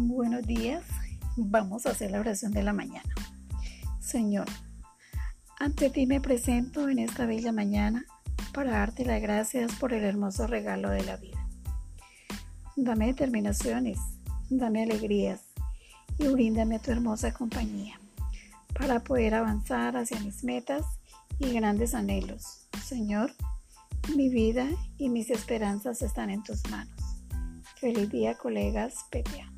Buenos días. Vamos a hacer la oración de la mañana. Señor, ante ti me presento en esta bella mañana para darte las gracias por el hermoso regalo de la vida. Dame determinaciones, dame alegrías y bríndame tu hermosa compañía para poder avanzar hacia mis metas y grandes anhelos. Señor, mi vida y mis esperanzas están en tus manos. Feliz día, colegas. Pepe.